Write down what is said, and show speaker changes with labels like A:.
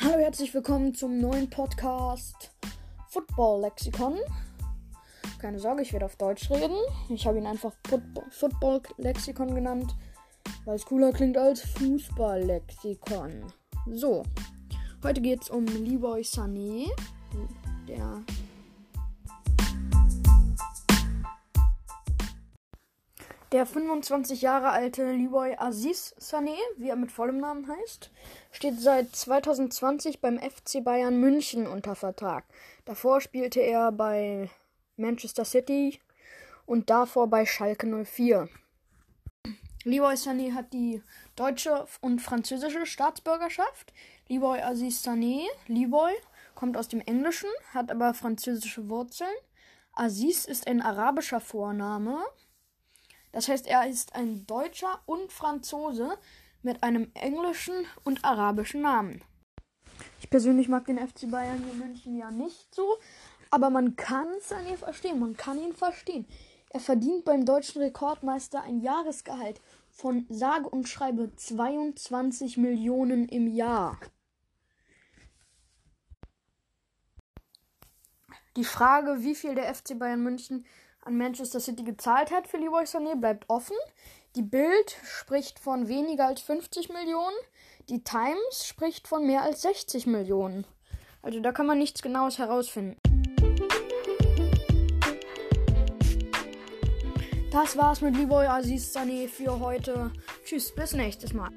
A: herzlich willkommen zum neuen Podcast Football Lexikon. Keine Sorge, ich werde auf Deutsch reden. Ich habe ihn einfach Football Lexikon genannt, weil es cooler klingt als Fußball Lexikon. So, heute geht es um Leroy Sané, Der 25 Jahre alte Leroy Aziz Sané, wie er mit vollem Namen heißt, steht seit 2020 beim FC Bayern München unter Vertrag. Davor spielte er bei Manchester City und davor bei Schalke 04. Leroy Sané hat die deutsche und französische Staatsbürgerschaft. Leroy Aziz Sané, Leroy, kommt aus dem Englischen, hat aber französische Wurzeln. Aziz ist ein arabischer Vorname. Das heißt, er ist ein Deutscher und Franzose mit einem englischen und arabischen Namen. Ich persönlich mag den FC Bayern in München ja nicht so, aber man kann es an ihm verstehen. Man kann ihn verstehen. Er verdient beim deutschen Rekordmeister ein Jahresgehalt von sage und schreibe 22 Millionen im Jahr. Die Frage, wie viel der FC Bayern München an Manchester City gezahlt hat für Leroy Sané, bleibt offen. Die Bild spricht von weniger als 50 Millionen. Die Times spricht von mehr als 60 Millionen. Also da kann man nichts Genaues herausfinden. Das war's mit Leroy Aziz Sané für heute. Tschüss, bis nächstes Mal.